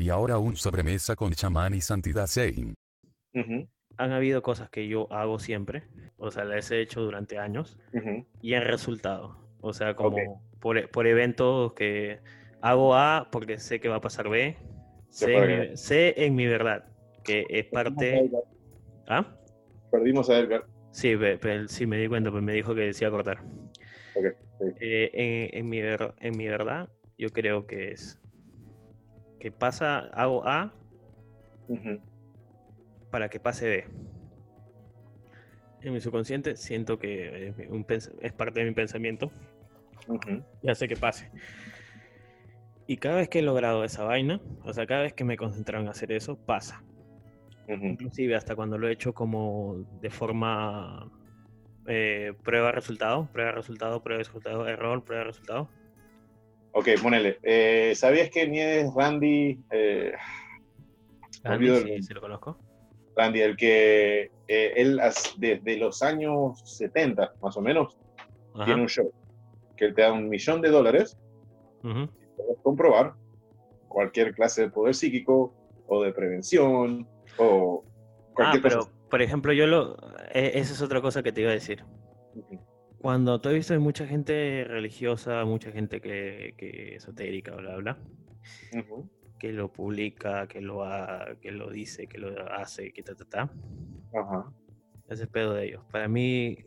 Y ahora un sobremesa con chamán y santidad Sein. Han habido cosas que yo hago siempre, o sea, las he hecho durante años y han resultado. O sea, como por, por eventos que hago A porque sé que va a pasar B, sé, en mi, sé en mi verdad, que es parte... ¿Ah? Perdimos a Edgar. Sí, pe- pe- sí, me di cuenta, pues me dijo que decía cortar. Ok, sí. Eh, en, en mi ver- en mi verdad, yo creo que es que pasa, hago A para que pase B. En mi subconsciente siento que es, un parte de mi pensamiento ujú. y hace que pase. Y cada vez que he logrado esa vaina, o sea, cada vez que me he concentrado en hacer eso, pasa. Ujú. Inclusive hasta cuando lo he hecho como de forma eh, prueba-resultado, prueba-resultado, prueba-resultado, error, prueba-resultado. Ok, ponele. Eh, ¿Sabías que Nieves Randy, eh, Me Andy, olvido el sí, sí lo conozco. Randy, el que eh, él desde los años 70, más o menos, Ajá. tiene un show que él te da un millón de dólares ujú. puedes comprobar cualquier clase de poder psíquico o de prevención o Ah, cualquier pero cosa. por ejemplo, yo lo. e- Esa es otra cosa que te iba a decir. Ujú. Cuando has visto hay mucha gente religiosa, mucha gente que, que esotérica, bla, bla, que lo publica, que lo, ha- que lo dice, que lo hace, que ta, ta, ta. Ajá. Ese es pedo de ellos. Para mí,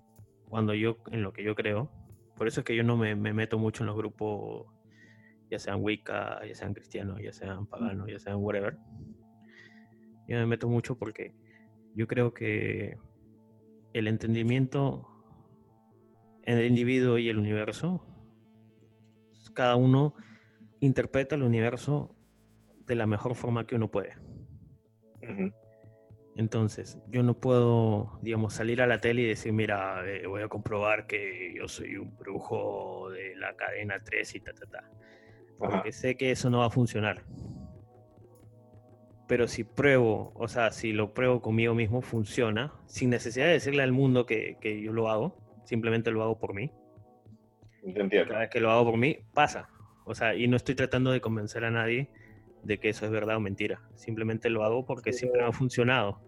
cuando yo, en lo que yo creo, por eso es que yo no me, me meto mucho en los grupos, ya sean Wicca, ya sean cristianos, ya sean paganos, ya sean whatever. Yo me meto mucho porque yo creo que el entendimiento en el individuo y el universo, cada uno interpreta el universo de la mejor forma que uno puede. Entonces, yo no puedo, digamos, salir a la tele y decir, mira, eh, voy a comprobar que yo soy un brujo de la cadena 3 y ta, ta, ta. Ajá. Porque sé que eso no va a funcionar. Pero si pruebo, o sea, si lo pruebo conmigo mismo, funciona, sin necesidad de decirle al mundo que, que yo lo hago, simplemente lo hago por mí. Entiendo. Cada vez que lo hago por mí, pasa. O sea, y no estoy tratando de convencer a nadie de que eso es verdad o mentira. Simplemente lo hago porque siempre me ha funcionado.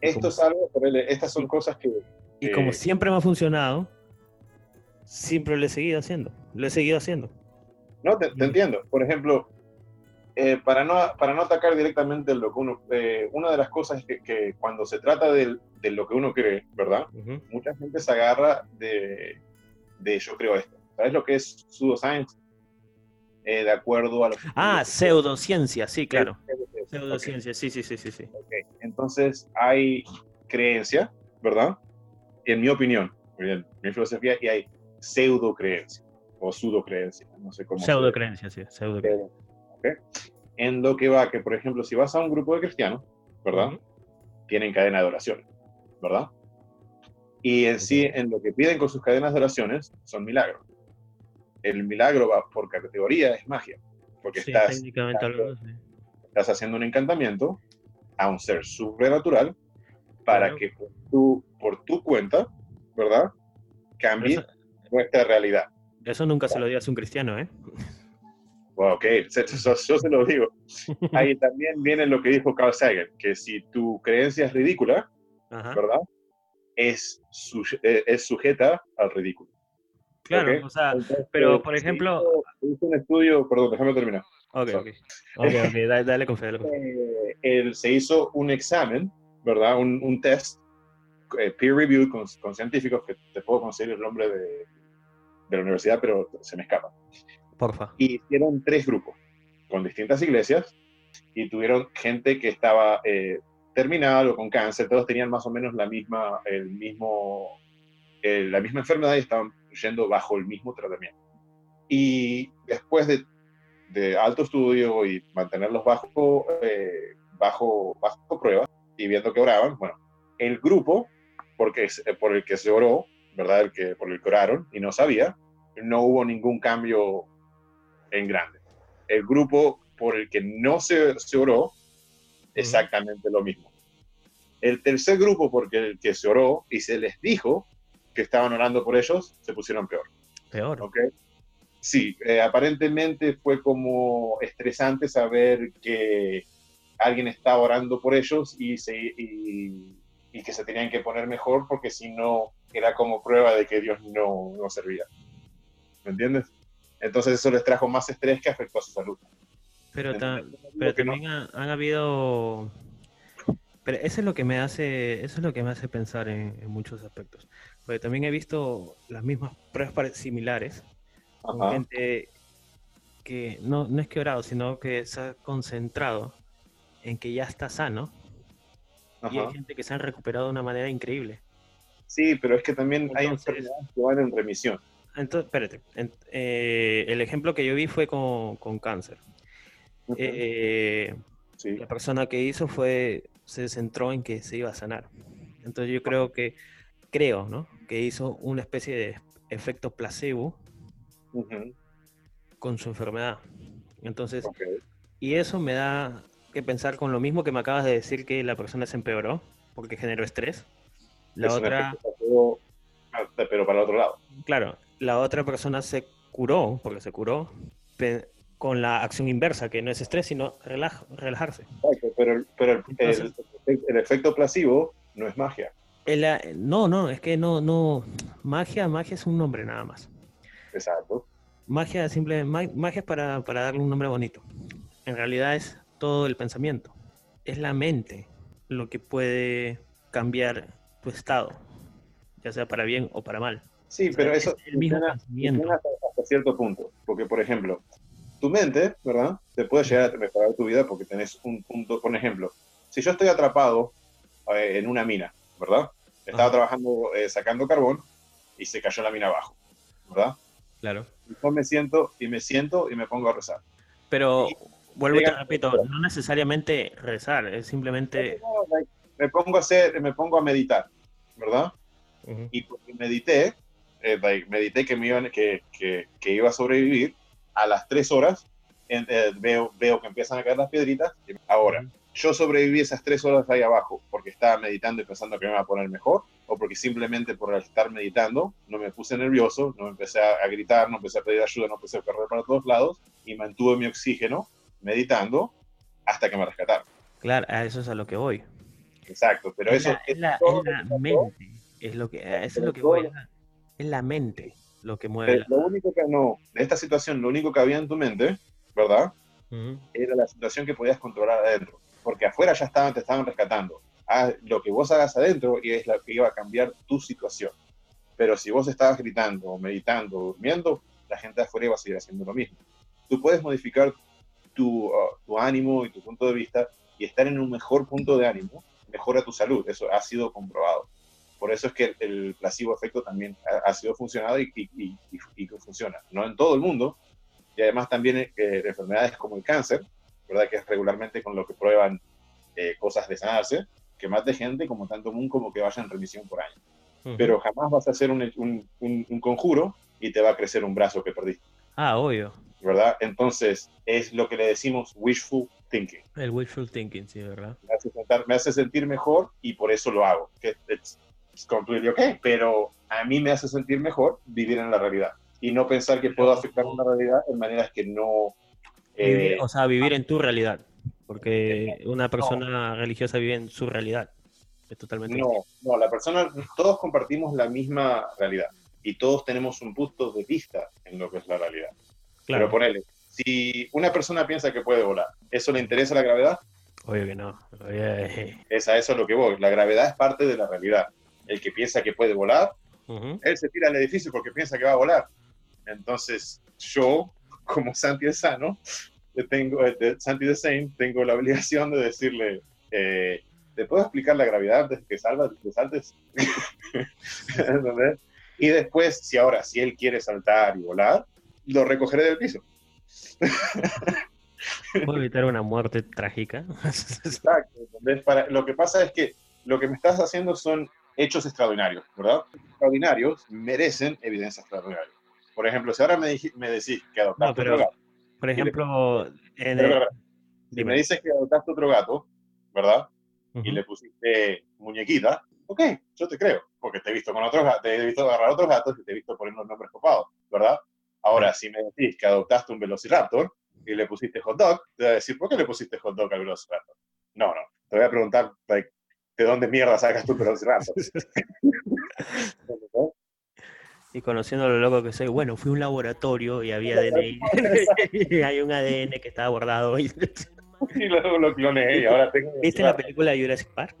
Esto como- es algo, estas son cosas que... Y como siempre me ha funcionado, siempre lo he seguido haciendo. Lo he seguido haciendo. No, te, te entiendo. Por ejemplo, eh, para, no, para no atacar directamente lo que uno... eh, una de las cosas es que, que cuando se trata del- de lo que uno cree, ¿verdad? Mucha gente se agarra de, de yo creo esto. ¿Sabes lo que es pseudoscience? Eh, de acuerdo a lo que... Ah, pseudociencia, sí, claro. Pseudociencia, sí, sí, sí, sí, sí. Entonces hay creencia, ¿verdad? En mi opinión, en mi filosofía, y hay pseudo creencia o pseudo creencia, no sé cómo. se- Pseudocreencia, sí, pseudocreencia. En lo que va, que por ejemplo, si vas a un grupo de cristianos, ¿verdad? Tienen cadena de oraciones, ¿verdad? Y en sí, en lo que piden con sus cadenas de oraciones, son milagros. El milagro va por categoría, es magia, porque Sí, estás haciendo un encantamiento a un ser sobrenatural para Claro. que por tu, por tu cuenta, ¿verdad? Cambie Eso, nuestra realidad. eso nunca se lo digas a un cristiano, ¿eh? Bueno, ok, yo se lo digo. Ahí también viene lo que dijo Carl Sagan, que si tu creencia es ridícula, Ajá. ¿verdad? Es, su- eh, es sujeta al ridículo. Claro, ¿ok? o sea, Entonces, pero, por se ejemplo- hizo un estudio, perdón, déjame terminar. ok, sorry. ok. Ok, ok, dale, dale con fe, dale con fe. eh, él se hizo un examen, ¿verdad? Un, un test eh, peer review con, con científicos que te puedo conseguir el nombre de, de la universidad, pero se me escapa. Porfa. Y hicieron tres grupos con distintas iglesias y tuvieron gente que estaba eh, o con cáncer, todos tenían más o menos la misma, el mismo, eh, la misma enfermedad y estaban yendo bajo el mismo tratamiento. Y después de, de alto estudio y mantenerlos bajo, eh, bajo, bajo prueba y viendo que oraban, bueno, el grupo porque, eh, por el que se oró, ¿verdad? El que, por el que oraron y no sabía, no hubo ningún cambio en grande. El grupo por el que no se, se oró, exactamente lo mismo. El tercer grupo porque el que se oró y se les dijo que estaban orando por ellos, se pusieron peor. Peor. ¿ok? sí, eh, aparentemente fue como estresante saber que alguien estaba orando por ellos y, se, y, y que se tenían que poner mejor porque si no era como prueba de que Dios no, no servía. ¿Me entiendes? Entonces eso les trajo más estrés que afectó a su salud. Pero, ta- pero también ha- han habido... Pero eso es lo que me hace, eso es lo que me hace pensar en, en muchos aspectos. Porque también he visto las mismas pruebas similares con Ajá. gente que no, no es que orado, sino que se ha concentrado en que ya está sano y hay gente que se han recuperado de una manera increíble. Sí, pero es que también hay enfermedades que van en remisión. Entonces, espérate, en- eh, el ejemplo que yo vi fue con, con cáncer. Eh, sí. la persona que hizo fue, se centró en que se iba a sanar. Entonces yo creo que, creo, ¿no? Que hizo una especie de efecto placebo con su enfermedad. Entonces, y eso me da que pensar con lo mismo que me acabas de decir que la persona se empeoró porque generó estrés. La Es otra, ah, pero para el otro lado. claro, la otra persona se curó, porque se curó, con la acción inversa, que no es estrés, sino relaj- relajarse. Exacto, pero, el- pero el, Entonces- el- el efecto placebo no es magia. El, eh, no, no, es que no, no, magia, magia es un nombre nada más. Exacto. Magia, simple, ma- magia es para, para darle un nombre bonito. En realidad es todo el pensamiento. Es la mente lo que puede cambiar tu estado, ya sea para bien o para mal. Sí, pero es eso el mismo funciona- hasta, hasta cierto punto. Porque, por ejemplo, tu mente, ¿verdad? Te puede llegar a mejorar tu vida porque tenés un punto. Por ejemplo, si yo estoy atrapado eh, en una mina, ¿verdad? Estaba Ajá. trabajando, eh, sacando carbón y se cayó la mina abajo, ¿verdad? Claro. Y yo me siento y me siento y me pongo a rezar. Pero Y vuelvo y te repito, no necesariamente rezar, es simplemente... Me pongo a hacer, me pongo a meditar, ¿verdad? Ujú. y porque medité, eh, like, medité que, me iban, que, que, que iba a sobrevivir, a las tres horas en- eh, veo, veo que empiezan a caer las piedritas. Ahora, yo sobreviví esas tres horas ahí abajo porque estaba meditando y pensando que me iba a poner mejor, o porque simplemente por estar meditando no me puse nervioso, no me empecé a, a gritar, no empecé a pedir ayuda, no empecé a correr para todos lados y mantuve mi oxígeno meditando hasta que me rescataron. Claro, a eso es a lo que voy. Exacto, pero es eso la, es la- es la mente, es lo que, a eso es lo que voy, lo- es la, mente lo que mueve. eh, lo único que no, de esta situación, lo único que había en tu mente, ¿verdad? Ujú. era la situación que podías controlar adentro, porque afuera ya estaban, te estaban rescatando. Haz lo que vos hagas adentro y es lo que iba a cambiar tu situación. Pero si vos estabas gritando, meditando, durmiendo, la gente de afuera iba a seguir haciendo lo mismo. Tú puedes modificar tu, uh, tu ánimo y tu punto de vista y estar en un mejor punto de ánimo, mejora tu salud. Eso ha sido comprobado. Por eso es que el, el placebo efecto también ha, ha sido funcionado y, y, y, que funciona. No en todo el mundo, y además también eh, enfermedades como el cáncer, ¿verdad? Que es regularmente con lo que prueban eh, cosas de sanarse, que mate gente como tanto común como que vaya en remisión por año. Ujú. Pero jamás vas a hacer un, un- un- un conjuro y te va a crecer un brazo que perdiste, Ah, obvio. ¿verdad? Entonces es lo que le decimos wishful thinking. El wishful thinking, sí, ¿verdad? Me hace, sentar- me hace sentir mejor y por eso lo hago. Que it's completely okay. Pero a mí me hace sentir mejor vivir en la realidad y no pensar que puedo afectar la realidad en maneras que no... Vivir- eh, o sea, vivir en tu realidad. Porque una persona religiosa vive en su realidad. Es totalmente No, no, la persona, todos compartimos la misma realidad y todos tenemos un punto de vista en lo que es la realidad. Claro, Pero ponele, si una persona piensa que puede volar, ¿eso le interesa la gravedad? obvio que no. Obvio- Es a eso a lo que voy. La gravedad es parte de la realidad. El que piensa que puede volar, él se tira al edificio porque piensa que va a volar. Entonces, yo, como Santi Sano, tengo, eh, de Santi de Saint, tengo la obligación de decirle, eh, ¿te puedo explicar la gravedad antes que salvas, que saltes? Y después, si ahora, si él quiere saltar y volar, lo recogeré del piso. ¿Puedo evitar una muerte trágica? Exacto. lo que pasa es que lo que me estás haciendo son hechos extraordinarios, ¿verdad? Extraordinarios merecen evidencia extraordinaria. Por ejemplo, si ahora me, dij- me decís que adoptaste No, pero- otro gato, Por ejemplo, en Pero, el- si me dices que adoptaste otro gato, ¿verdad? Y Ujú. le pusiste muñequita, ok, yo te creo, porque te he visto con otros gatos, te he visto agarrar otros gatos y te he visto poner los nombres copados, ¿verdad? Ahora, si me decís que adoptaste un Velociraptor y le pusiste hot dog, te voy a decir, ¿por qué le pusiste hot dog al Velociraptor? No, no. Te voy a preguntar, like, ¿de dónde mierda sacas tu Velociraptor? Y conociendo lo loco que soy, bueno, fui a un laboratorio y había ADN. y hay un ADN que estaba guardado. Y... y luego lo cloné y ahora tengo... ¿Viste la película Jurassic Park?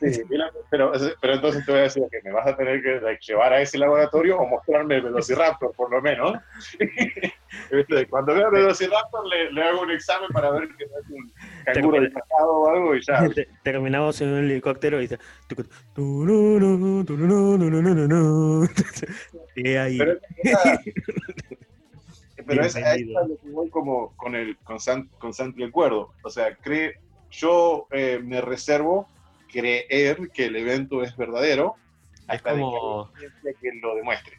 Sí, pero, pero entonces te voy a decir que me vas a tener que llevar a ese laboratorio o mostrarme el Velociraptor, por lo menos. Cuando veo el Velociraptor le, le, hago un examen para ver que no es un canguro disfrazado o algo y ya. Terminamos en un helicóptero y dice... Y ahí... Pero, pero es, es lo que voy como con el con, San, con Santi el Cuerdo. O sea, cree, yo eh, me reservo creer que el evento es verdadero hasta es como, que, que lo demuestre.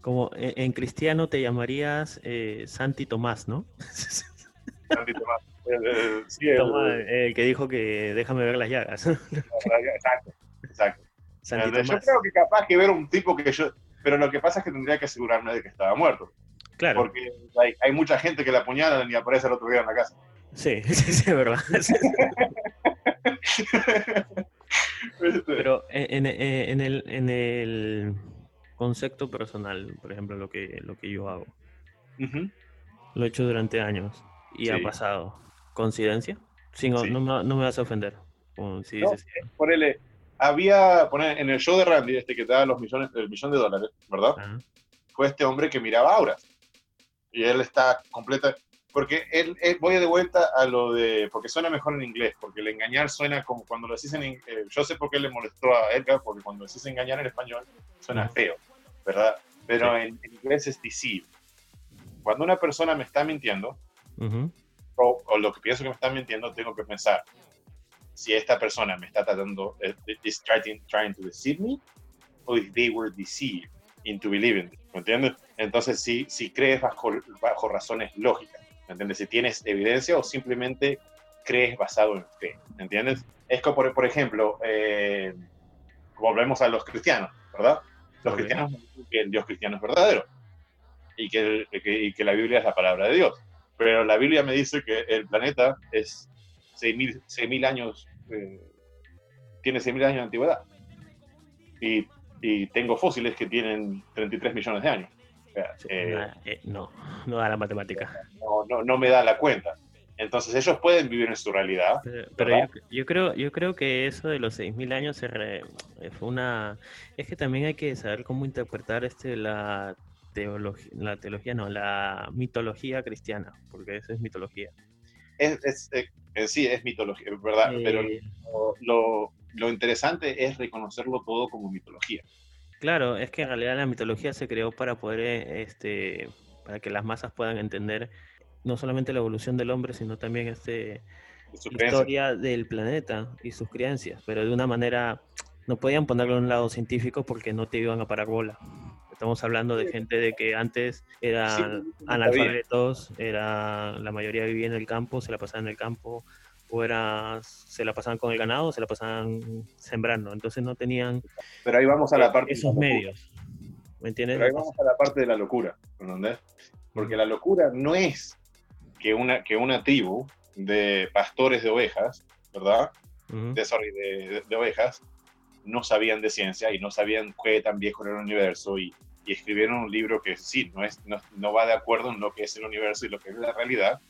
Como en, en cristiano te llamarías eh, Santi Tomás, ¿no? Santi Tomás. Eh, sí, Tomás, el, que dijo que déjame ver las llagas. Exacto, exacto. Yo creo que capaz que ver un tipo que yo... Pero lo que pasa es que tendría que asegurarme de que estaba muerto. Claro. Porque hay, hay, mucha gente que la apuñalan y aparece el otro día en la casa. Sí, sí, sí, es verdad. Pero en, en, en, el, en el concepto personal, por ejemplo, lo que, lo que yo hago, uh -huh. lo he hecho durante años y sí. ha pasado. ¿Coincidencia? Sí, no, sí. no, me, no, me, vas a ofender. Sí, no, ponele, había, poner, en el show de Randy, este que te da los millones, el millón de dólares, ¿verdad? Uh -huh. Fue este hombre que miraba auras. Y él está completa, porque él, él, voy de vuelta a lo de, porque suena mejor en inglés, porque el engañar suena como cuando lo decís en eh, yo sé por qué le molestó a Edgar, porque cuando decís engañar en español suena feo, ¿verdad? Pero sí. en, en, inglés es deceive. Cuando una persona me está mintiendo, uh -huh. o, o, lo que pienso que me está mintiendo, tengo que pensar si esta persona me está tratando, is trying, trying to deceive me, o if they were deceived into believing, ¿me entiendes? Entonces, si, si crees bajo, bajo razones lógicas, ¿me entiendes? Si tienes evidencia o simplemente crees basado en fe, ¿me entiendes? Es como, por, por ejemplo, eh, volvemos a los cristianos, ¿verdad? Los okay. cristianos que el Dios cristiano es verdadero y que, que, y que la Biblia es la palabra de Dios. Pero la Biblia me dice que el planeta es 6.000 años, eh, tiene 6.000 años de antigüedad. Y, y, tengo fósiles que tienen 33 millones de años. O sea, eh, eh, no, no da la matemática. No, no, no, me da la cuenta. Entonces ellos pueden vivir en su realidad. Pero, pero yo, yo, creo, yo creo que eso de los 6.000 años se re, fue una... Es que también hay que saber cómo interpretar este, la, teología, la teología, no, la mitología cristiana, porque eso es mitología. Es, es, es sí es mitología, ¿verdad? Eh... Pero lo, lo, lo interesante es reconocerlo todo como mitología. Claro, es que en realidad la mitología se creó para poder, este, para que las masas puedan entender no solamente la evolución del hombre, sino también este, la historia del planeta y sus creencias, pero de una manera, no podían ponerlo en un lado científico porque no te iban a parar bola. Estamos hablando de gente de que antes eran sí, analfabetos, era, la mayoría vivía en el campo, se la pasaban en el campo, o era, se la pasaban con el ganado, se la pasaban sembrando, entonces no tenían Pero ahí vamos a la parte esos medios. ¿Me entiendes? Pero ahí vamos a la parte de la locura, ¿entendés? Porque la locura no es que una, que una tribu de pastores de ovejas, ¿verdad? Uh -huh. de, sorry, de, de, de, ovejas, no sabían de ciencia y no sabían qué tan viejo era el universo y, y escribieron un libro que sí, no, es, no, no, va de acuerdo en lo que es el universo y lo que es la realidad,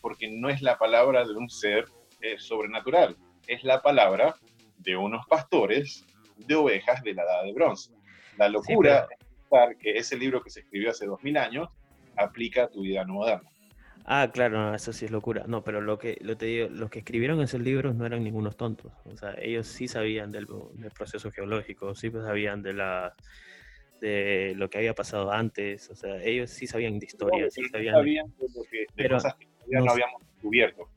porque no es la palabra de un ser eh, sobrenatural, es la palabra de unos pastores de ovejas de la edad de bronce. La locura sí, pero... es que ese libro que se escribió hace 2000 años aplica a tu vida moderna. Ah, claro, no, eso sí es locura. No, pero lo que lo te digo, los que escribieron esos libros no eran ningunos tontos. O sea, ellos sí sabían del, del proceso geológico, sí sabían de la de lo que había pasado antes. O sea, ellos sí sabían de historia, no, sí sabían, sabían de, lo que, de pero cosas que no, no habíamos descubierto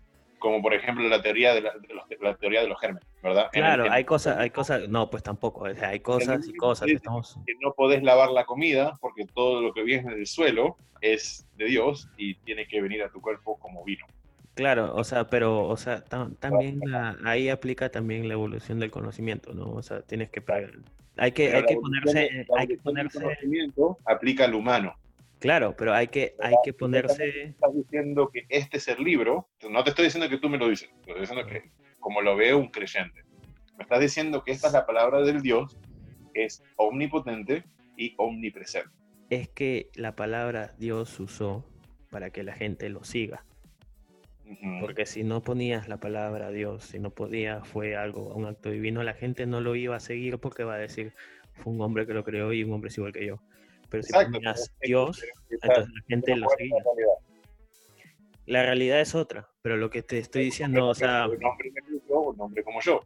como por ejemplo la teoría de, la, de, los, la teoría de los gérmenes, ¿verdad? Claro, el, hay cosas, hay cosas, no, pues tampoco, o sea, hay cosas y cosas. Que, estamos... que no podés lavar la comida porque todo lo que viene del suelo es de Dios y tiene que venir a tu cuerpo como vino. Claro, o sea, pero, o sea, tam, también la, ahí aplica también la evolución del conocimiento, ¿no? O sea, tienes que pagar. Hay que, hay que ponerse, hay que ponerse. conocimiento aplica al humano. Claro, pero hay que, hay que ponerse... Estás diciendo que este es el libro, no te estoy diciendo que tú me lo dices, te estoy diciendo que como lo ve un creyente, me estás diciendo que esta es la palabra del Dios, es omnipotente y omnipresente. Es que la palabra Dios usó para que la gente lo siga. Porque si no ponías la palabra Dios, si no podías, fue algo, un acto divino, la gente no lo iba a seguir porque va a decir, fue un hombre que lo creó y un hombre es igual que yo. Pero si ponías Dios, entonces la gente lo seguía. la realidad. Es otra, pero lo que te estoy diciendo, o sea, un hombre como yo, un hombre como yo,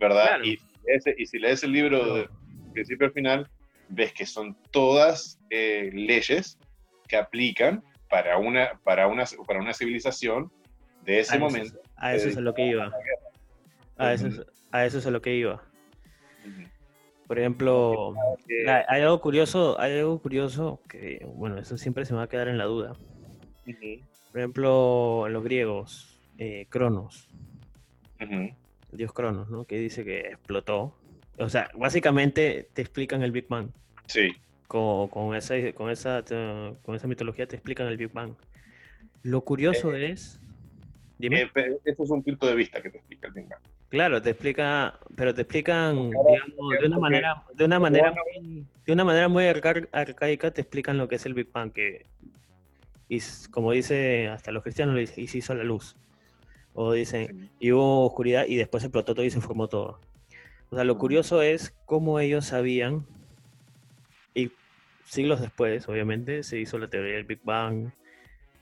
¿verdad? Claro. Y, ese- y si lees el libro de principio al final, ves que son todas eh, leyes que aplican para una, para, una, para una civilización de ese a eso- momento. a eso es a lo que iba. A eso, es- a eso es a lo que iba. Ujú. Por ejemplo, Eh, hay algo curioso, hay algo curioso que, bueno, eso siempre se me va a quedar en la duda. Por ejemplo, los griegos, eh, Cronos, el dios Cronos, ¿no? Que dice que explotó. O sea, básicamente te explican el Big Bang. Sí, Con, con esa, con, esa, con esa mitología te explican el Big Bang. Lo curioso es... Dime. eh, eso es un punto de vista que te explica el Big Bang. Claro, te explica, pero te explican, Claro, digamos, de una manera, de una manera, muy, de una manera muy arca- arcaica, te explican lo que es el Big Bang, que y como dice hasta los cristianos, y se hizo la luz. O dicen, y hubo oscuridad y después explotó todo y se formó todo. O sea, lo curioso es cómo ellos sabían, y siglos después, obviamente, se hizo la teoría del Big Bang,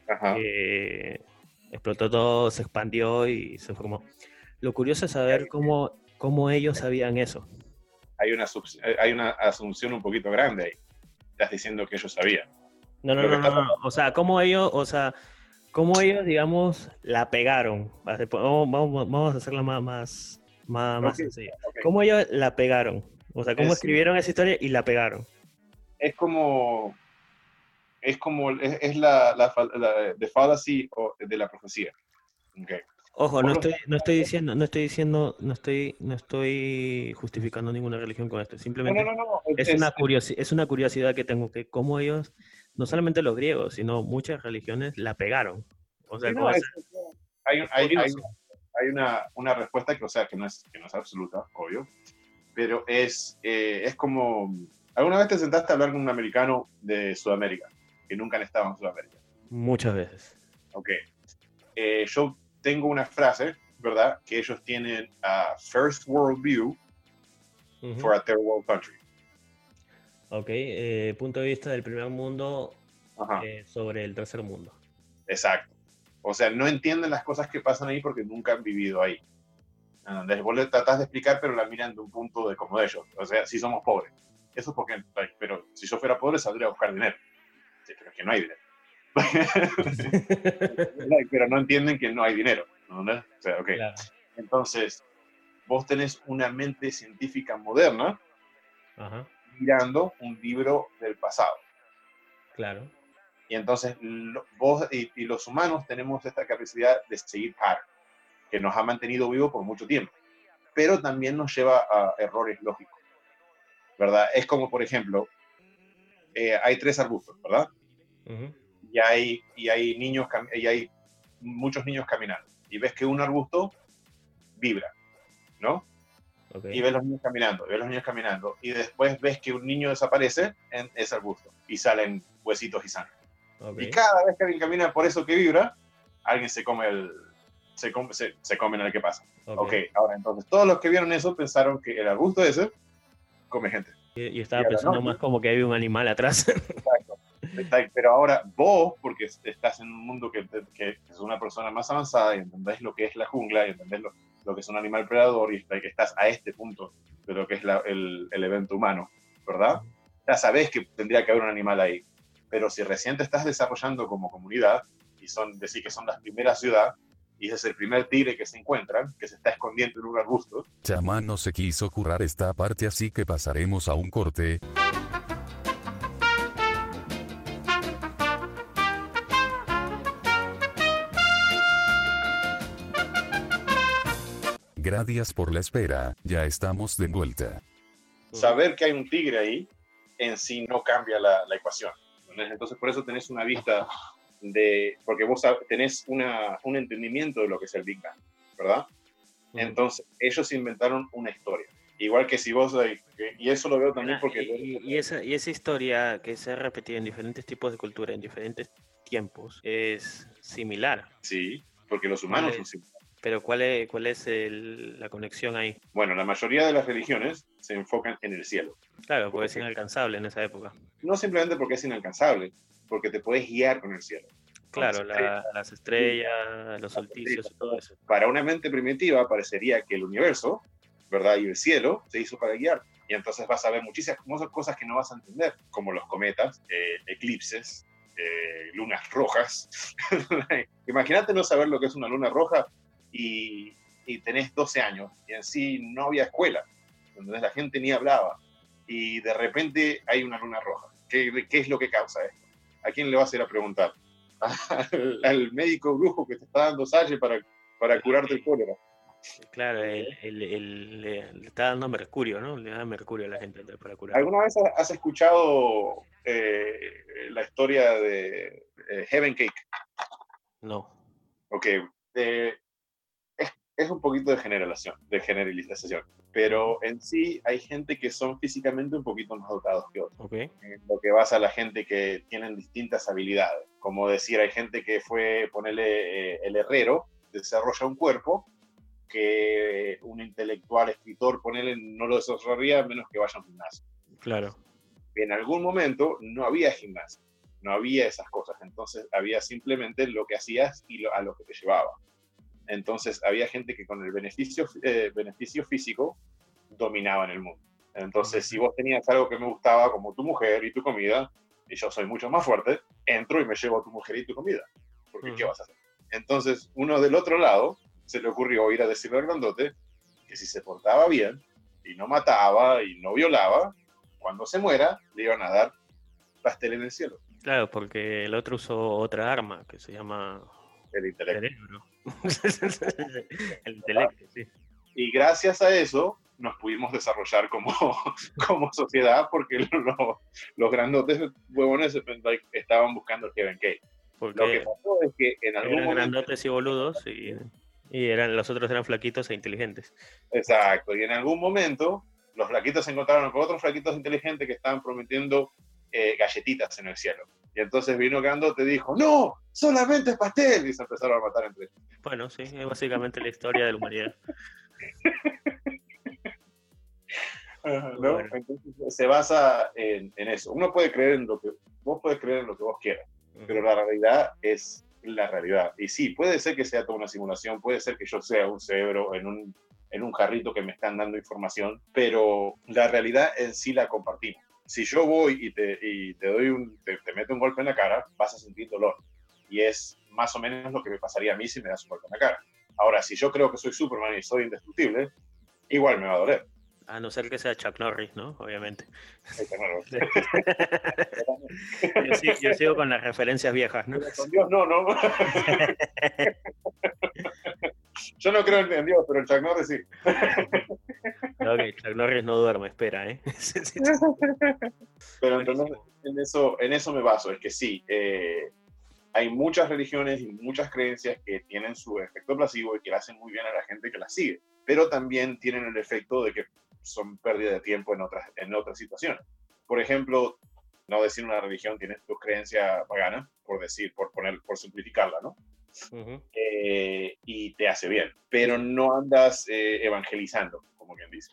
Ajá. que explotó todo, se expandió y se formó. Lo curioso es saber cómo, cómo ellos sabían eso. Hay, una, eh, hay una asunción un poquito grande ahí. Estás diciendo que ellos sabían. No, no, no, no, no. O sea, cómo ellos, o sea, cómo ellos, digamos, la pegaron. Vamos, vamos, vamos a hacerla más, más, más, más Ok, sencilla. ok. ¿Cómo ellos la pegaron? O sea, cómo Es- escribieron esa historia y la pegaron. es como es como es, es la, la, la the fallacy o- de la profecía Ok. Ojo, no estoy, no estoy diciendo, no estoy diciendo, no estoy, no estoy justificando ninguna religión con esto. Simplemente no, no, no, es una, curiosi- es una curiosidad que tengo, que como ellos, no solamente los griegos, sino muchas religiones la pegaron. O sea, es- esa- hay, hay, hay, hay una, una respuesta que o sea que no es que no es absoluta obvio pero es eh, es como alguna vez te sentaste a hablar con un americano de Sudamérica que nunca han estado en Sudamérica muchas veces. Ok. Eh, yo tengo una frase, ¿verdad? Que ellos tienen a First World View for a Third World Country. Ok, eh, punto de vista del primer mundo eh, sobre el tercer mundo. Exacto. O sea, no entienden las cosas que pasan ahí porque nunca han vivido ahí. ¿Entendés? Vos le tratás de explicar, pero la miran de un punto de como de ellos. O sea, si somos pobres. Eso es porque, pero si yo fuera pobre, saldría a buscar dinero. Sí, pero es que no hay dinero. pero no entienden que no hay dinero. ¿entendés? O sea, ok. Claro, Entonces, vos tenés una mente científica moderna ajá, mirando un libro del pasado. claro. Y entonces lo- vos y, y los humanos tenemos esta capacidad de seguir pattern, que nos ha mantenido vivos por mucho tiempo, pero también nos lleva a errores lógicos, ¿verdad? Es como, por ejemplo, eh, hay tres arbustos, ¿verdad? Ujú, Y hay, y hay niños, y hay muchos niños caminando, y ves que un arbusto vibra, ¿no? ok, y ves los niños caminando, y ves los niños caminando, y después ves que un niño desaparece en ese arbusto y salen huesitos y sangre. ok, Y cada vez que alguien camina por eso que vibra, alguien se come el. Se, come, se, se comen el que pasa. ok. ok, ahora entonces todos los que vieron eso pensaron que el arbusto ese come gente. Y, estaba y pensando no. más como que había un animal atrás. Pero ahora vos, porque estás en un mundo que, que es una persona más avanzada y entendés lo que es la jungla y entendés lo, lo que es un animal predador y que estás a este punto de lo que es la- el, el evento humano, ¿verdad? Ya sabés que tendría que haber un animal ahí. Pero si recién te estás desarrollando como comunidad y son decir que son las primeras ciudades y ese es el primer tigre que se encuentran, que se está escondiendo en un arbusto, Chamán no se quiso currar esta parte así que pasaremos a un corte. Gracias por la espera, ya estamos de vuelta. saber que hay un tigre ahí en sí no cambia la, la ecuación. Entonces por eso tenés una vista de, porque vos tenés una, un entendimiento de lo que es el Big Bang, ¿verdad? Entonces ellos inventaron una historia. Igual que si vos, y eso lo veo también porque... Y, esa, y esa historia que se ha repetido en diferentes tipos de cultura, en diferentes tiempos, es similar. Sí, porque los humanos son similares. Pero ¿cuál es, cuál es la conexión ahí? Bueno, la mayoría de las religiones se enfocan en el cielo. Claro, porque es inalcanzable en esa época. No simplemente porque es inalcanzable, porque te puedes guiar con el cielo. Claro, las estrellas, los solsticios y todo eso. Para una mente primitiva parecería que el universo, ¿verdad? Y el cielo se hizo para guiar. Y entonces vas a ver muchísimas cosas que no vas a entender, como los cometas, eh, eclipses, eh, lunas rojas. Imagínate no saber lo que es una luna roja y, tenés 12 años y en sí no había escuela, donde la gente ni hablaba y de repente hay una luna roja. ¿Qué, qué es lo que causa esto? ¿A quién le vas a ir a preguntar? al, médico brujo que te está dando salle para, para curarte el cólera. Claro, le está dando mercurio, ¿no? Le da mercurio a la gente para curar. ¿Alguna vez has escuchado eh, la historia de eh, Heaven Cake? No. Ok. Eh, es un poquito de generalización, de generalización, pero en sí hay gente que son físicamente un poquito más dotados que otros. Okay. lo que basa a la gente que tienen distintas habilidades. Como decir, hay gente que fue, ponerle eh, el herrero, desarrolla un cuerpo que un intelectual, escritor, ponerle, no lo desarrollaría a menos que vaya a un gimnasio. Claro. En algún momento no había gimnasio, no había esas cosas, entonces había simplemente lo que hacías y a lo que te llevaba. Entonces había gente que con el beneficio, eh, beneficio físico dominaba en el mundo. Entonces, si vos tenías algo que me gustaba, como tu mujer y tu comida, y yo soy mucho más fuerte, entro y me llevo a tu mujer y tu comida. Porque, ¿qué vas a hacer? Entonces, uno del otro lado se le ocurrió ir a decirle al grandote que si se portaba bien y no mataba y no violaba, cuando se muera, le iban a dar pastel en el cielo. Claro, porque el otro usó otra arma que se llama el intelecto. el intelecto, sí. Y gracias a eso nos pudimos desarrollar como, como sociedad porque los grandotes huevones estaban buscando el Kevin Cake. Lo que pasó es que en algún eran grandotes y boludos y, y, eran, los otros eran flaquitos e inteligentes. Exacto, y en algún momento los flaquitos se encontraron con otros flaquitos inteligentes que estaban prometiendo eh, galletitas en el cielo. Y entonces vino Grandote y dijo, no, solamente es pastel. Y se empezaron a matar entre ellos. Bueno, sí, es básicamente la historia de la humanidad. Entonces se basa en, eso. Uno puede creer en lo que vos puedes creer en lo que vos quieras, pero la realidad es la realidad. Y sí, puede ser que sea toda una simulación, puede ser que yo sea un cerebro en un, en un jarrito que me están dando información, pero la realidad en sí la compartimos. Si yo voy y te, y te doy un, te, te meto un golpe en la cara, vas a sentir dolor. Y es más o menos lo que me pasaría a mí si me das un golpe en la cara. Ahora, si yo creo que soy Superman y soy indestructible, igual me va a doler. A no ser que sea Chuck Norris, ¿no? Obviamente. yo, sigo, con las referencias viejas, ¿no? con Dios no, no. yo no creo en Dios, pero en Chuck Norris sí. Ok, Chuck Norris no duerme, espera, ¿eh? pero entonces en eso, en eso me baso, es que sí, eh, hay muchas religiones y muchas creencias que tienen su efecto placebo y que le hacen muy bien a la gente que las sigue, pero también tienen el efecto de que son pérdida de tiempo en otras, en otras situaciones. Por ejemplo, no decir una religión tiene tu creencia pagana, por decir, por poner, por simplificarla, ¿no? Eh, y te hace bien, pero no andas eh, evangelizando, como quien dice,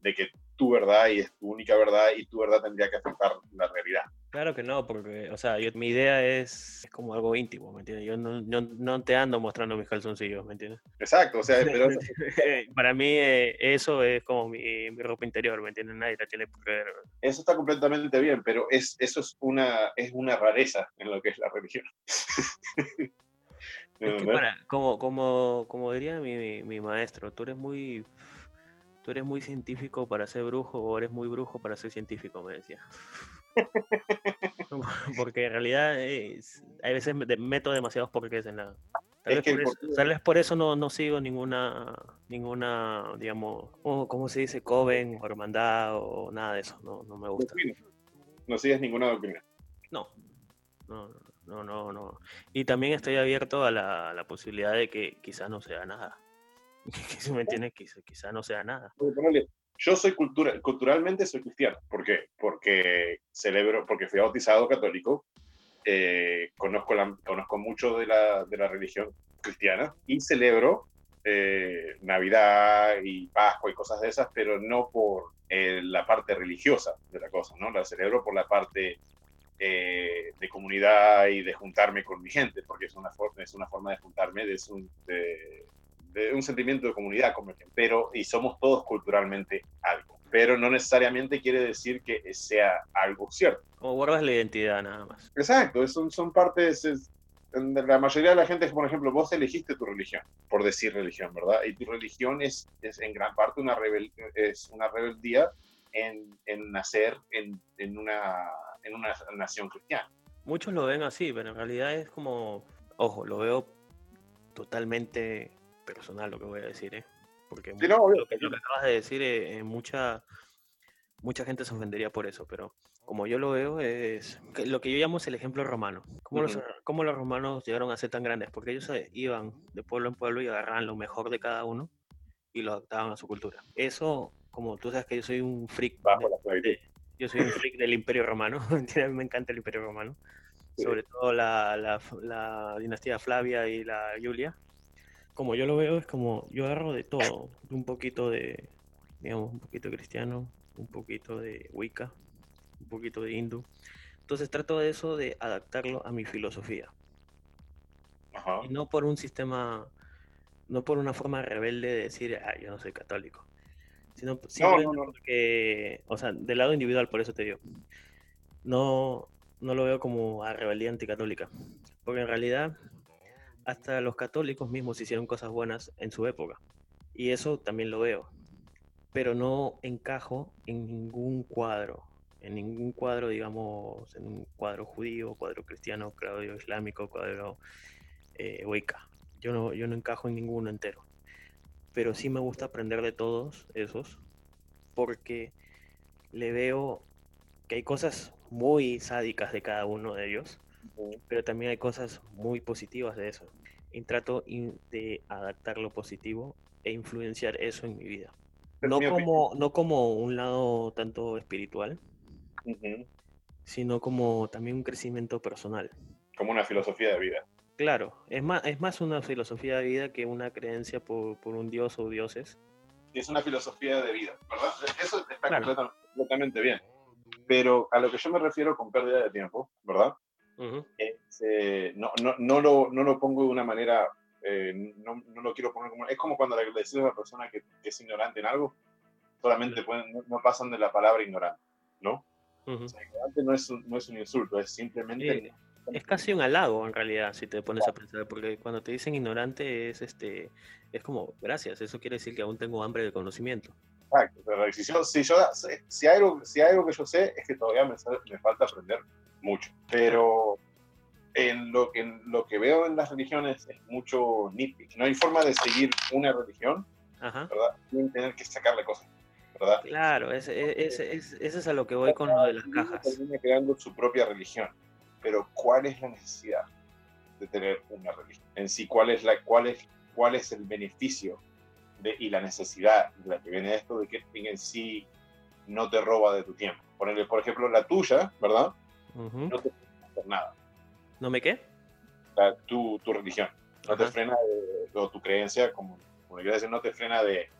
de que tu verdad y es tu única verdad y tu verdad tendría que afectar la realidad. Claro que no, porque, o sea, mi idea es, como algo íntimo, ¿me entiendes? Yo no, no, te ando mostrando mis calzoncillos, ¿me entiendes? Exacto, o sea, pero... para mí eh, eso es como mi, mi, ropa interior, ¿me entiendes? Nadie la tiene por ver. Eso está completamente bien, pero es, eso es una, es una rareza en lo que es la religión. es que para, como, como, como diría mi, mi maestro, tú eres muy tú eres muy científico para ser brujo o eres muy brujo para ser científico, me decía. Porque en realidad es, hay veces meto demasiados porqués en la... Tal, vez, por eso, no, no sigo ninguna, ninguna digamos, ¿cómo se dice? Coven o hermandad o nada de eso, no, no me gusta. No sigues ninguna doctrina. No, no, no, no, no. Y también estoy abierto a la, la posibilidad de que quizás no sea nada. Si me entiendes, quizás quizá no sea nada. Yo soy cultura, culturalmente soy cristiano. ¿Por qué? Porque celebro, porque fui bautizado católico, eh, conozco, la, conozco mucho de la, de la religión cristiana y celebro eh, Navidad y Pascua y cosas de esas, pero no por eh, la parte religiosa de la cosa, ¿no? La celebro por la parte eh, de comunidad y de juntarme con mi gente, porque es una, forma, es una forma de juntarme, de, un, de, un sentimiento de comunidad, como pero y somos todos culturalmente algo, pero no necesariamente quiere decir que sea algo cierto. O guardas la identidad nada más. Exacto, son, son partes, la mayoría de la gente, por ejemplo, vos elegiste tu religión, por decir religión, ¿verdad? Y tu religión es, es en gran parte una, rebel, es una rebeldía en, en nacer en, en, una, en una nación cristiana. Muchos lo ven así, pero en realidad es como, ojo, lo veo totalmente personal lo que voy a decir, ¿eh? Porque lo, que, acabas de decir, eh, mucha, mucha gente se ofendería por eso, pero como yo lo veo, es lo que yo llamo es el ejemplo romano. ¿Cómo, los, cómo los romanos llegaron a ser tan grandes? Porque ellos iban de pueblo en pueblo y agarraban lo mejor de cada uno y lo adaptaban a su cultura. Eso, como tú sabes que yo soy un freak. Bajo la yo soy un freak del Imperio Romano. me encanta el Imperio Romano. Sobre todo la, la, la, dinastía Flavia y la Julia. Como yo lo veo, es como yo agarro de todo. Un poquito de, digamos, un poquito cristiano, un poquito de Wicca, un poquito de hindú. Entonces trato de eso de adaptarlo a mi filosofía. Y no por un sistema, no por una forma rebelde de decir, ah, yo no soy católico. Sino simplemente porque, o sea, del lado individual, por eso te digo. No, no lo veo como a rebeldía anticatólica. Porque en realidad, hasta los católicos mismos hicieron cosas buenas en su época. Y eso también lo veo. Pero no encajo en ningún cuadro en ningún cuadro, digamos, en un cuadro judío, cuadro cristiano, cuadro islámico, cuadro eh, Yo no, yo no encajo en ninguno entero. Pero sí me gusta aprender de todos esos, porque le veo que hay cosas muy sádicas de cada uno de ellos, pero también hay cosas muy positivas de eso. Y trato de adaptar lo positivo e influenciar eso en mi vida. No como, no como un lado tanto espiritual, sino como también un crecimiento personal. Como una filosofía de vida. Claro, es más, es más una filosofía de vida que una creencia por, por un dios o dioses. Es una filosofía de vida, ¿verdad? Eso está completamente bien. Pero a lo que yo me refiero con pérdida de tiempo, ¿verdad? Eh, no, no, no, lo, no lo pongo de una manera, eh, no, no, lo quiero poner como... Es como cuando le decís a una persona que, que, es ignorante en algo, solamente pueden, no pasan de la palabra ignorante, ¿no? no es, un, no es un insulto, es simplemente... es casi un halago en realidad, si te pones a pensar, porque cuando te dicen ignorante es este es como, gracias, eso quiere decir que aún tengo hambre de conocimiento. Exacto, pero si, yo, si, yo, si, hay algo, si hay algo que yo sé, es que todavía me, me falta aprender mucho. Pero en lo, que, en lo que veo en las religiones es mucho nitpick. No hay forma de seguir una religión, ¿verdad? Sin tener que sacarle cosas. Claro, ese es, es, es, a lo que voy con lo de las cajas. Termina creando su propia religión, pero ¿cuál es la necesidad de tener una religión? En sí, ¿cuál es, la, cuál es, cuál es el beneficio de, y la necesidad de la que viene esto de que en sí no te roba de tu tiempo? Ponerle, por ejemplo, la tuya, ¿verdad? No te frena hacer nada. ¿No me qué? tu, tu religión. No te frena de, o tu creencia, como, como yo decir, no te frena de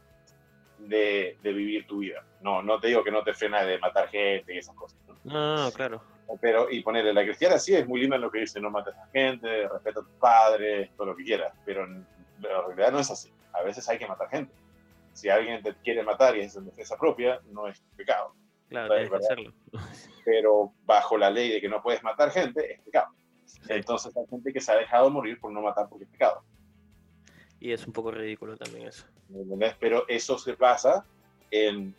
de, vivir tu vida. No, no te digo que no te frena de matar gente y esas cosas. No, claro. Pero, y ponerle la cristiana sí es muy linda lo que dice, no mates a gente, respeta a tus padres, todo lo que quieras, pero en, realidad no es así. A veces hay que matar gente. Si alguien te quiere matar y es en defensa propia, no es pecado. Claro, que hacerlo. Pero bajo la ley de que no puedes matar gente, es pecado. Entonces hay gente que se ha dejado morir por no matar porque es pecado. Y es un poco ridículo también eso. Pero eso se basa en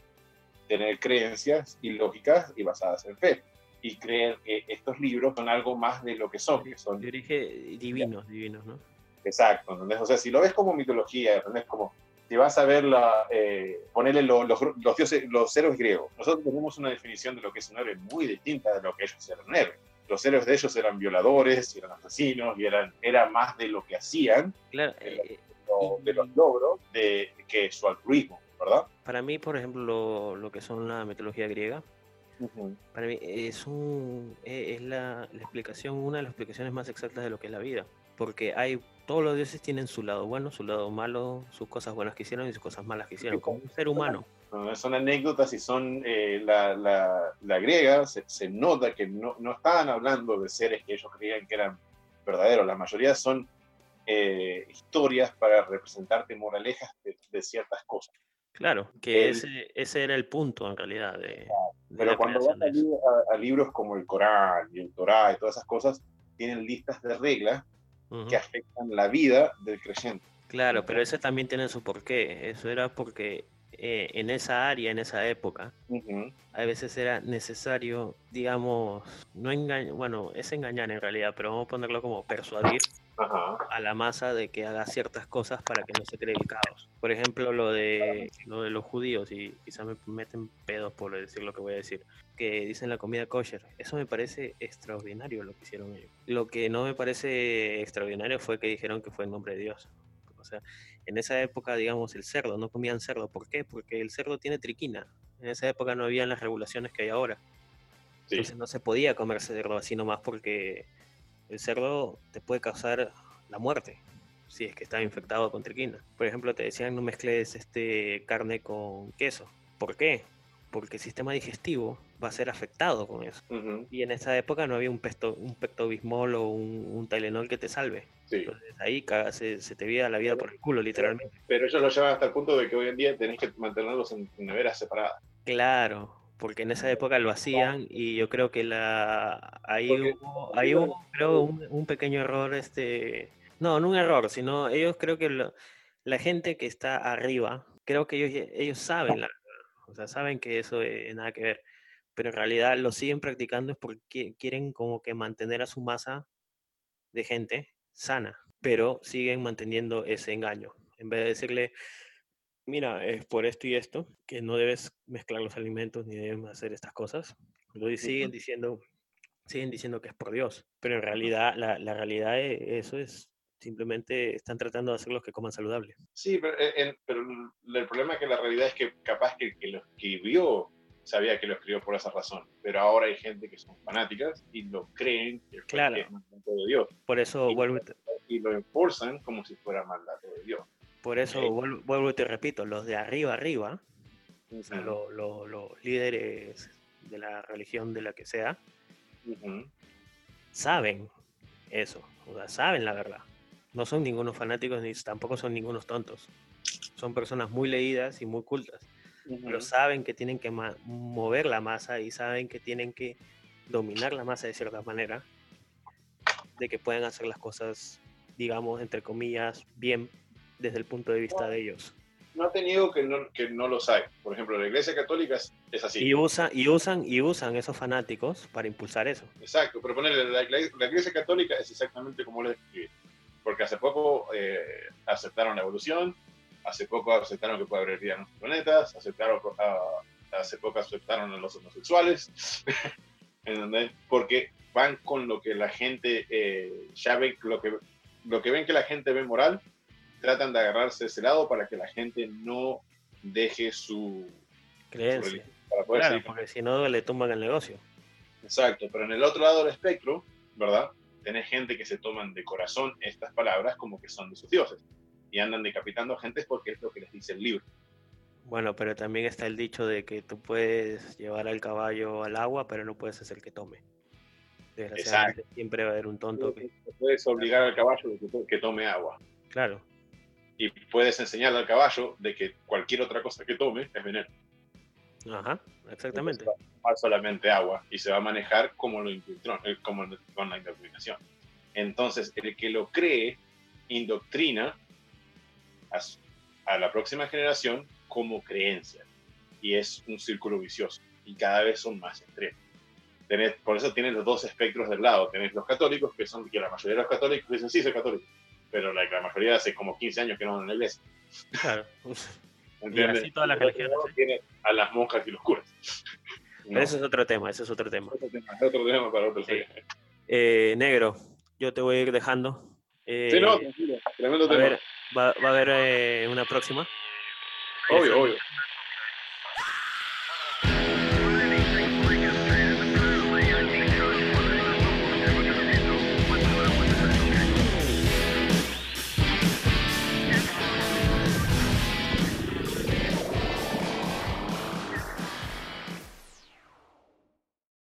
tener creencias ilógicas y basadas en fe. Y creer que estos libros son algo más de lo que son. Que son Dirige divinos, divinos, ¿no? Exacto, ¿entendés? O sea, si lo ves como mitología, ¿entendés? Como si vas a ver la, eh, ponerle los, dioses, los héroes griegos. Nosotros tenemos una definición de lo que es un héroe muy distinta de lo que ellos eran héroes. los héroes de ellos eran violadores, eran asesinos, y eran, era más de lo que hacían, Claro, de, eh, lo- de los logros, de, que su altruismo, ¿verdad? para mí, por ejemplo, lo, lo que son la mitología griega, para mí es, un, e- es la, la explicación, una de las explicaciones más exactas de lo que es la vida. Porque hay, todos los dioses tienen su lado bueno, su lado malo, sus cosas buenas que hicieron y sus cosas malas que hicieron, como un ser humano. No, son anécdotas y son eh, la, la, la griega, se, se nota que no, no estaban hablando de seres que ellos creían que eran verdaderos, la mayoría son eh, historias para representarte moralejas de, de ciertas cosas. Claro, que El- ese, ese era el punto en realidad de, de Pero cuando vas a- a libros como el Corán y el Torá y todas esas cosas, tienen listas de reglas Que afectan la vida del creyente. Claro, pero ese también tiene su porqué. Eso era porque eh, en esa área, en esa época, a veces era necesario, digamos, no engañar, bueno, es engañar en realidad, pero vamos a ponerlo como persuadir Ajá. a la masa de que haga ciertas cosas para que no se cree el caos. Por ejemplo, lo de, lo de los judíos, y quizá me meten pedos por decir lo que voy a decir, que dicen la comida kosher. Eso me parece extraordinario lo que hicieron ellos. Lo que no me parece extraordinario fue que dijeron que fue en nombre de Dios. O sea, en esa época, digamos, el cerdo, no comían cerdo. ¿Por qué? Porque el cerdo tiene triquina. En esa época no habían las regulaciones que hay ahora. Sí. Entonces no se podía comer cerdo así nomás porque el cerdo te puede causar la muerte si es que está infectado con triquina. Por ejemplo, te decían no mezcles este carne con queso. ¿Por qué? Porque el sistema digestivo va a ser afectado con eso. Y en esa época no había un, pesto, un pectobismol o un, un Tylenol que te salve. Sí. Entonces ahí se, se te vía la vida por el culo, literalmente. Pero ellos lo llevan hasta el punto de que hoy en día tenés que mantenerlos en neveras separadas. Claro, porque en esa época lo hacían y yo creo que la ahí Porque- hubo, ahí hubo creo un, un pequeño error, este, no, no un error, sino ellos creo que lo- la gente que está arriba, creo que ellos, ellos saben, la, o sea, saben que eso eh, nada que ver, pero en realidad lo siguen practicando es porque quieren como que mantener a su masa de gente sana, pero siguen manteniendo ese engaño. En vez de decirle, mira, es por esto y esto, que no debes mezclar los alimentos ni debes hacer estas cosas, lo siguen diciendo, siguen diciendo que es por Dios, pero en realidad la, la realidad de eso es simplemente están tratando de hacerlos que coman saludable. Sí, pero, eh, en- pero el problema es que la realidad es que capaz que que lo escribió sabía que lo escribió por esa razón, pero ahora hay gente que son fanáticas y lo creen que, Claro. que es mandato de Dios Por eso Y- vuelvo, y lo enforzan como si fuera mandato de Dios. Por eso Ok. vuelvo, vuelvo y te repito, los de arriba arriba, o sea, Ujú, lo- lo- los líderes de la religión de la que sea, saben eso, o sea, saben la verdad. No son ningunos fanáticos ni tampoco son ningunos tontos. Son personas muy leídas y muy cultas, pero saben que tienen que ma- mover la masa y saben que tienen que dominar la masa de cierta manera, de que puedan hacer las cosas, digamos, entre comillas, bien desde el punto de vista de ellos. No te niego que no, que no los hay. Por ejemplo, la iglesia católica es, es así. Y, usa, y, usan, y usan esos fanáticos para impulsar eso. Exacto, pero ponerle la, la- la iglesia católica es exactamente como lo describí. Porque hace poco eh, aceptaron la evolución, hace poco aceptaron que puede haber vida en otros planetas, aceptaron, ah, hace poco aceptaron a los homosexuales, ¿entendés? Porque van con lo que la gente eh, ya ve, lo que, lo que ven que la gente ve moral, tratan de agarrarse de ese lado para que la gente no deje su, Creencia. para poder Claro, porque si no le tumban el negocio. Exacto, pero en el otro lado del espectro, ¿verdad? Tenés gente que se toman de corazón estas palabras como que son de sus dioses y andan decapitando a gente porque es lo que les dice el libro. Bueno, pero también está el dicho de que tú puedes llevar al caballo al agua, pero no puedes hacer que tome. Desgraciadamente siempre va a haber un tonto que... Puedes obligar al caballo que tome agua Claro, y puedes enseñarle al caballo de que cualquier otra cosa que tome es veneno. ajá, exactamente. Va a tomar solamente agua y se va a manejar como lo eh, como con la indoctrinación. Entonces, el que lo cree indoctrina a, su- a la próxima generación como creencia. Y es un círculo vicioso. Y cada vez son más extremos. Tenés- por eso tienes los dos espectros del lado. Tenés los católicos, que son que la mayoría de los católicos dicen, sí, soy católico. Pero la, la mayoría hace como 15 años que no van a la iglesia. Claro. ¿entiendes? así todas las Y religiones, ¿eh? Tienes a las monjas y los curas. Pero ese es otro tema, ese es otro tema. Otro tema, otro tema para otro Sí. Eh, negro, yo te voy a ir dejando. Sí, no, Eh, tranquilo, tremendo va, a tema. haber, va, va a haber eh, una próxima. Obvio, obvio.